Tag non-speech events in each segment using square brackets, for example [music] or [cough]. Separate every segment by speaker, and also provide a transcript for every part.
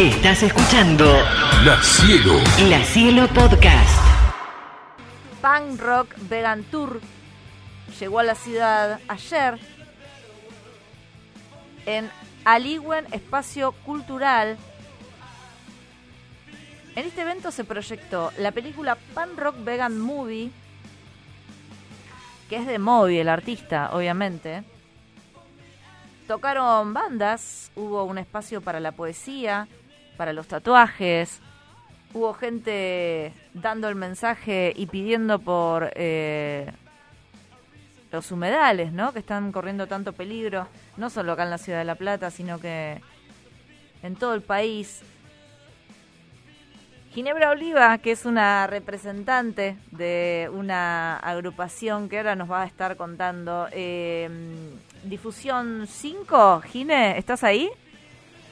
Speaker 1: Estás escuchando
Speaker 2: La Cielo.
Speaker 1: La Cielo Podcast.
Speaker 3: Punk Rock Vegan Tour llegó a la ciudad ayer en Aligüen Espacio Cultural. En este evento se proyectó la película Punk Rock Vegan Movie, que es de Moby, el artista, obviamente. Tocaron bandas, hubo un espacio para la poesía, para los tatuajes, hubo gente dando el mensaje y pidiendo por eh, los humedales, ¿no? Que están corriendo tanto peligro, no solo acá en la ciudad de La Plata, sino que en todo el país. Ginebra Oliva, que es una representante de una agrupación que ahora nos va a estar contando. Eh, Difusión 5, Gine, ¿estás ahí?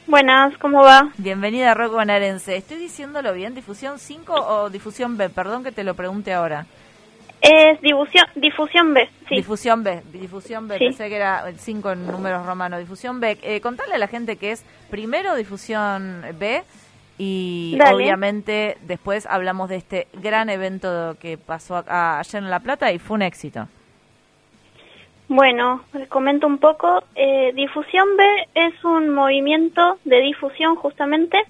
Speaker 4: Buenas, ¿cómo va?
Speaker 3: Bienvenida a Rock Bonaerense. ¿Estoy diciéndolo bien? ¿Difusión 5 o difusión B? Perdón que te lo pregunte ahora.
Speaker 4: Es difusión, difusión B, sí.
Speaker 3: Difusión B, difusión B.
Speaker 4: Sí.
Speaker 3: Pensé que era el 5 en números romanos. Difusión B. Eh, contarle a la gente que es primero difusión B y
Speaker 4: Dale.
Speaker 3: obviamente después hablamos de este gran evento que pasó acá- ayer en La Plata y fue un éxito.
Speaker 4: Bueno, les comento un poco. Eh, difusión B es un movimiento de difusión justamente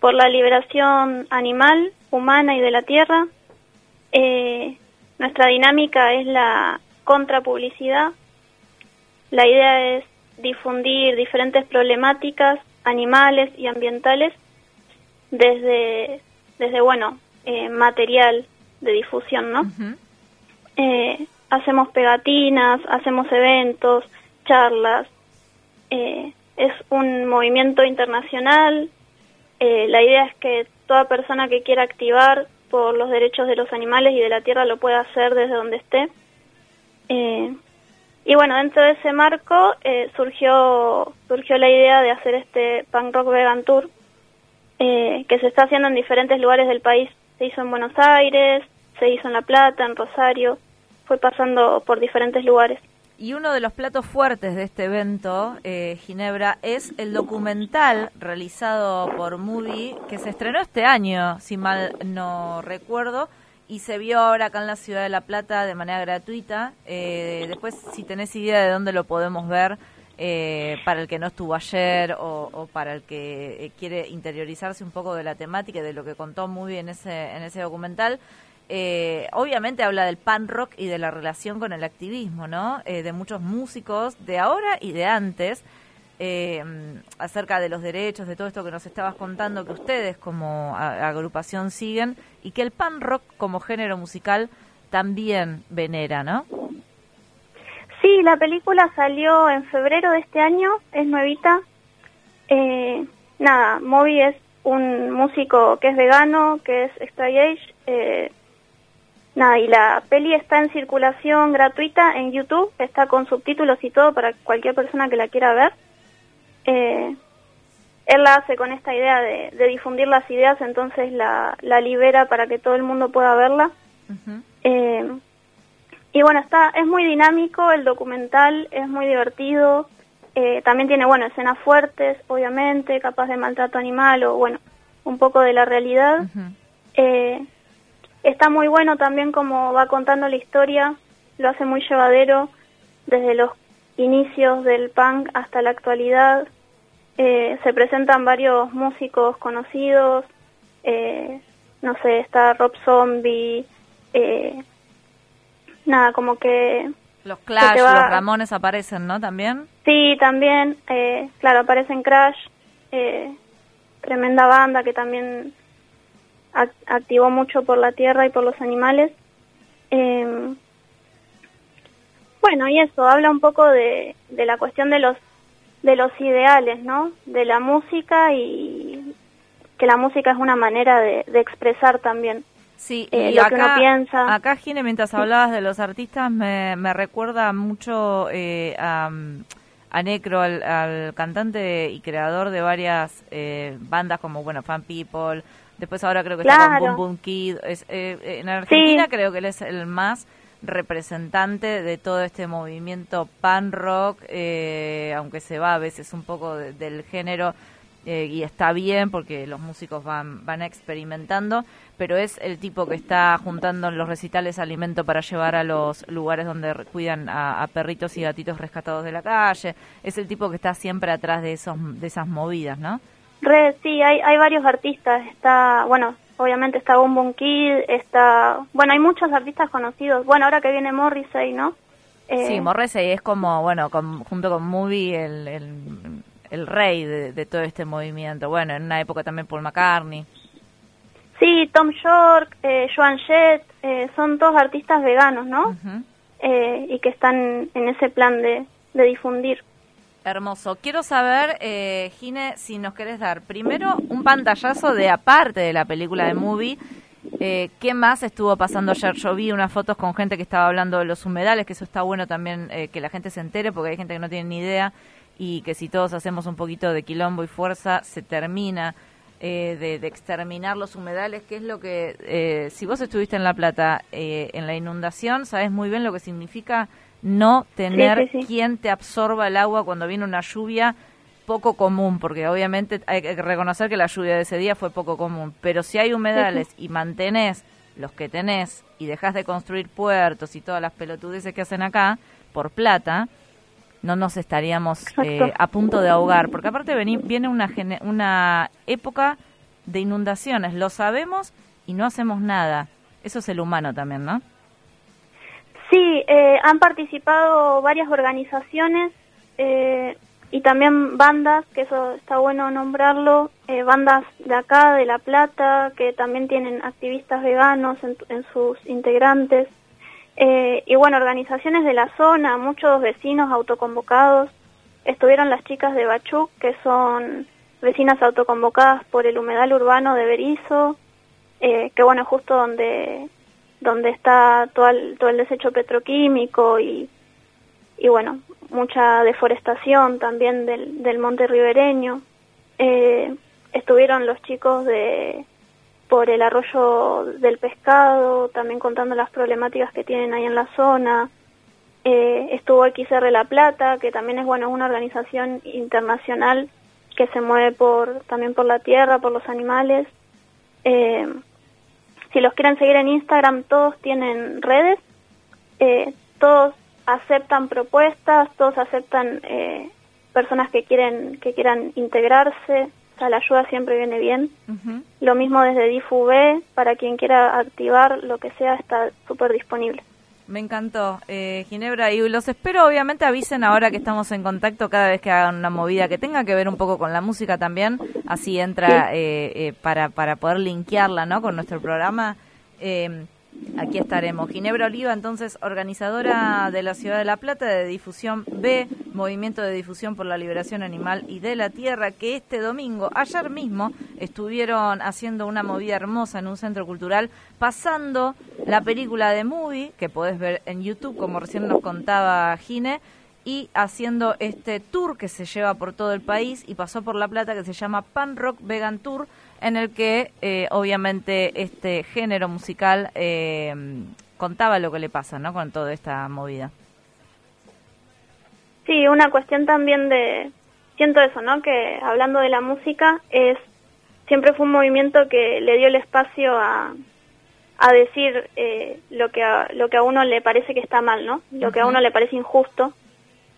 Speaker 4: por la liberación animal, humana y de la tierra. Eh, nuestra dinámica es la contrapublicidad. La idea es difundir diferentes problemáticas animales y ambientales desde, desde bueno, eh, material de difusión, ¿no? Eh, hacemos pegatinas, hacemos eventos, charlas. Eh, es un movimiento internacional. Eh, la idea es que toda persona que quiera activar por los derechos de los animales y de la tierra lo pueda hacer desde donde esté. Eh, y bueno, dentro de ese marco surgió, surgió la idea de hacer este Punk Rock Vegan Tour, que se está haciendo en diferentes lugares del país. Se hizo en Buenos Aires, se hizo en La Plata, en Rosario, fue pasando por diferentes lugares.
Speaker 3: Y uno de los platos fuertes de este evento, eh, Ginebra, es el documental realizado por Moody que se estrenó este año, si mal no recuerdo, y se vio ahora acá en la ciudad de La Plata de manera gratuita. Eh, después, si tenés idea de dónde lo podemos ver, eh, para el que no estuvo ayer o, o para el que eh, quiere interiorizarse un poco de la temática y de lo que contó Moody en ese, en ese documental, eh, obviamente habla del pan rock y de la relación con el activismo, ¿no? Eh, de muchos músicos de ahora y de antes, eh, acerca de los derechos, de todo esto que nos estabas contando, que ustedes como agrupación siguen y que el pan rock como género musical también venera, ¿no?
Speaker 4: Sí, la película salió en febrero de este año, es nuevita. Eh, nada, Moby es un músico que es vegano, que es straight edge. eh, nada, y la peli está en circulación gratuita en YouTube, está con subtítulos y todo para cualquier persona que la quiera ver. Eh, él la hace con esta idea de, de difundir las ideas, entonces la, la libera para que todo el mundo pueda verla. Eh, y bueno, está, es muy dinámico el documental, es muy divertido. eh, también tiene, bueno, escenas fuertes, obviamente, capaz de maltrato animal o, bueno, un poco de la realidad. Eh, está muy bueno también como va contando la historia, lo hace muy llevadero desde los inicios del punk hasta la actualidad. Eh, se presentan varios músicos conocidos, eh, no sé, está Rob Zombie, eh, nada, como que
Speaker 3: Los Clash,
Speaker 4: va-
Speaker 3: los Ramones aparecen, ¿no? También.
Speaker 4: Sí, también, eh, claro, aparece en Crash, eh, tremenda banda que también ac- activó mucho por la tierra y por los animales. Eh, bueno, y eso, habla un poco de, de la cuestión de los, de los ideales, ¿no? De la música y que la música es una manera de, de expresar también.
Speaker 3: Sí,
Speaker 4: eh,
Speaker 3: y
Speaker 4: lo
Speaker 3: acá,
Speaker 4: que uno piensa.
Speaker 3: acá, Gine, mientras hablabas de los artistas, me, me recuerda mucho eh, a, a Necro, al, al cantante y creador de varias eh, bandas como, bueno, Fan People, después ahora creo que está con
Speaker 4: Claro.
Speaker 3: Boom Boom Kid. Es, eh, en Argentina
Speaker 4: Sí.
Speaker 3: creo que él es el más representante de todo este movimiento pan rock, eh, aunque se va a veces un poco de- del género eh, y está bien porque los músicos van, van experimentando, pero es el tipo que está juntando en los recitales alimento para llevar a los lugares donde cuidan a, perritos y gatitos rescatados de la calle, es el tipo que está siempre atrás de, esos, de esas movidas, ¿no?
Speaker 4: Re, sí, hay, hay varios artistas, está, bueno, obviamente está Boom Kid, está, bueno, hay muchos artistas conocidos, bueno, ahora que viene Morrissey, ¿no?
Speaker 3: Eh, sí, Morrissey es como, bueno, junto con Movie el, el, rey de, todo este movimiento. Bueno, en una época también Paul McCartney.
Speaker 4: Sí, Tom York, eh, Joan Jett, eh, son todos artistas veganos, ¿no? Eh, y que están en ese plan de, de difundir.
Speaker 3: Hermoso. Quiero saber, eh, Gine, si nos querés dar primero un pantallazo de aparte de la película de Movie eh, ¿Qué más estuvo pasando ayer? Yo vi unas fotos con gente que estaba hablando de los humedales, que eso está bueno también eh, que la gente se entere, porque hay gente que no tiene ni idea y que si todos hacemos un poquito de quilombo y fuerza, se termina eh, de, exterminar los humedales, que es lo que, si vos estuviste en La Plata en la inundación, sabes muy bien lo que significa no tener quien te absorba el agua cuando viene una lluvia poco común, porque obviamente hay que reconocer que la lluvia de ese día fue poco común, pero si hay humedales y mantenés los que tenés y dejas de construir puertos y todas las pelotudeces que hacen acá por plata, no nos estaríamos eh, a punto de ahogar, porque aparte viene una, una época de inundaciones, lo sabemos y no hacemos nada. Eso es el humano también, ¿no?
Speaker 4: Sí, eh, han participado varias organizaciones. Eh, y también bandas, que eso está bueno nombrarlo, eh, bandas de acá, de La Plata, que también tienen activistas veganos en, sus integrantes, y bueno, organizaciones de la zona, muchos vecinos autoconvocados, estuvieron las chicas de Bachuc, que son vecinas autoconvocadas por el humedal urbano de Berizo, que bueno, justo donde, donde está todo el, todo el desecho petroquímico y, y bueno, mucha deforestación también del, del monte ribereño. Eh, estuvieron los chicos de por el arroyo del pescado, también contando las problemáticas que tienen ahí en la zona. Eh, estuvo XR La Plata, que también es bueno una organización internacional que se mueve por también por la tierra, por los animales. Eh, si los quieren seguir en Instagram, todos tienen redes, eh, todos aceptan propuestas, todos aceptan eh, personas que quieren que quieran integrarse, o sea, la ayuda siempre viene bien. Lo mismo desde DIFUB, para quien quiera activar lo que sea, está súper disponible.
Speaker 3: Me encantó, eh, Ginebra, y los espero, obviamente avisen ahora que estamos en contacto cada vez que hagan una movida que tenga que ver un poco con la música también, así entra eh, eh, para, para poder linkearla ¿no? con nuestro programa. Eh, Aquí estaremos. Ginebra Oliva, entonces, organizadora de la Ciudad de La Plata de Difusión B, Movimiento de Difusión por la Liberación Animal y de la Tierra, que este domingo, ayer mismo, estuvieron haciendo una movida hermosa en un centro cultural, pasando la película de Movie, que podés ver en YouTube, como recién nos contaba Gine, y haciendo este tour que se lleva por todo el país y pasó por La Plata, que se llama Pan Rock Vegan Tour en el que eh, obviamente este género musical eh, contaba lo que le pasa, ¿no? Con toda esta movida.
Speaker 4: Sí, una cuestión también de, siento eso, ¿no? Que hablando de la música es siempre fue un movimiento que le dio el espacio a, a decir eh, lo que a, lo que a uno le parece que está mal, ¿no? Lo que a uno le parece injusto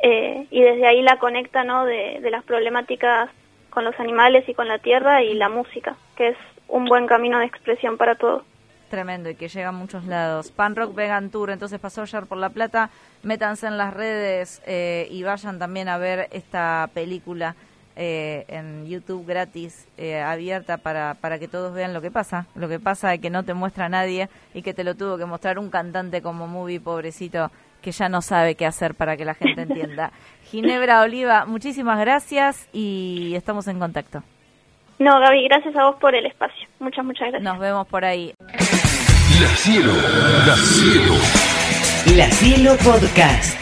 Speaker 4: y desde ahí la conecta, ¿no? De, de las problemáticas con los animales y con la tierra y la música, que es un buen camino de expresión para todos.
Speaker 3: Tremendo y que llega a muchos lados. Pan Rock Vegan Tour, entonces pasó ayer por La Plata. Métanse en las redes eh, y vayan también a ver esta película eh, en YouTube gratis, eh, abierta para, para que todos vean lo que pasa. Lo que pasa es que no te muestra nadie y que te lo tuvo que mostrar un cantante como Movie, pobrecito, que ya no sabe qué hacer para que la gente [laughs] entienda. Ginebra Oliva, muchísimas gracias y estamos en contacto.
Speaker 4: No, Gaby, gracias a vos por el espacio. Muchas, muchas gracias.
Speaker 3: Nos vemos por ahí.
Speaker 2: La Cielo, La Cielo.
Speaker 1: La Cielo Podcast.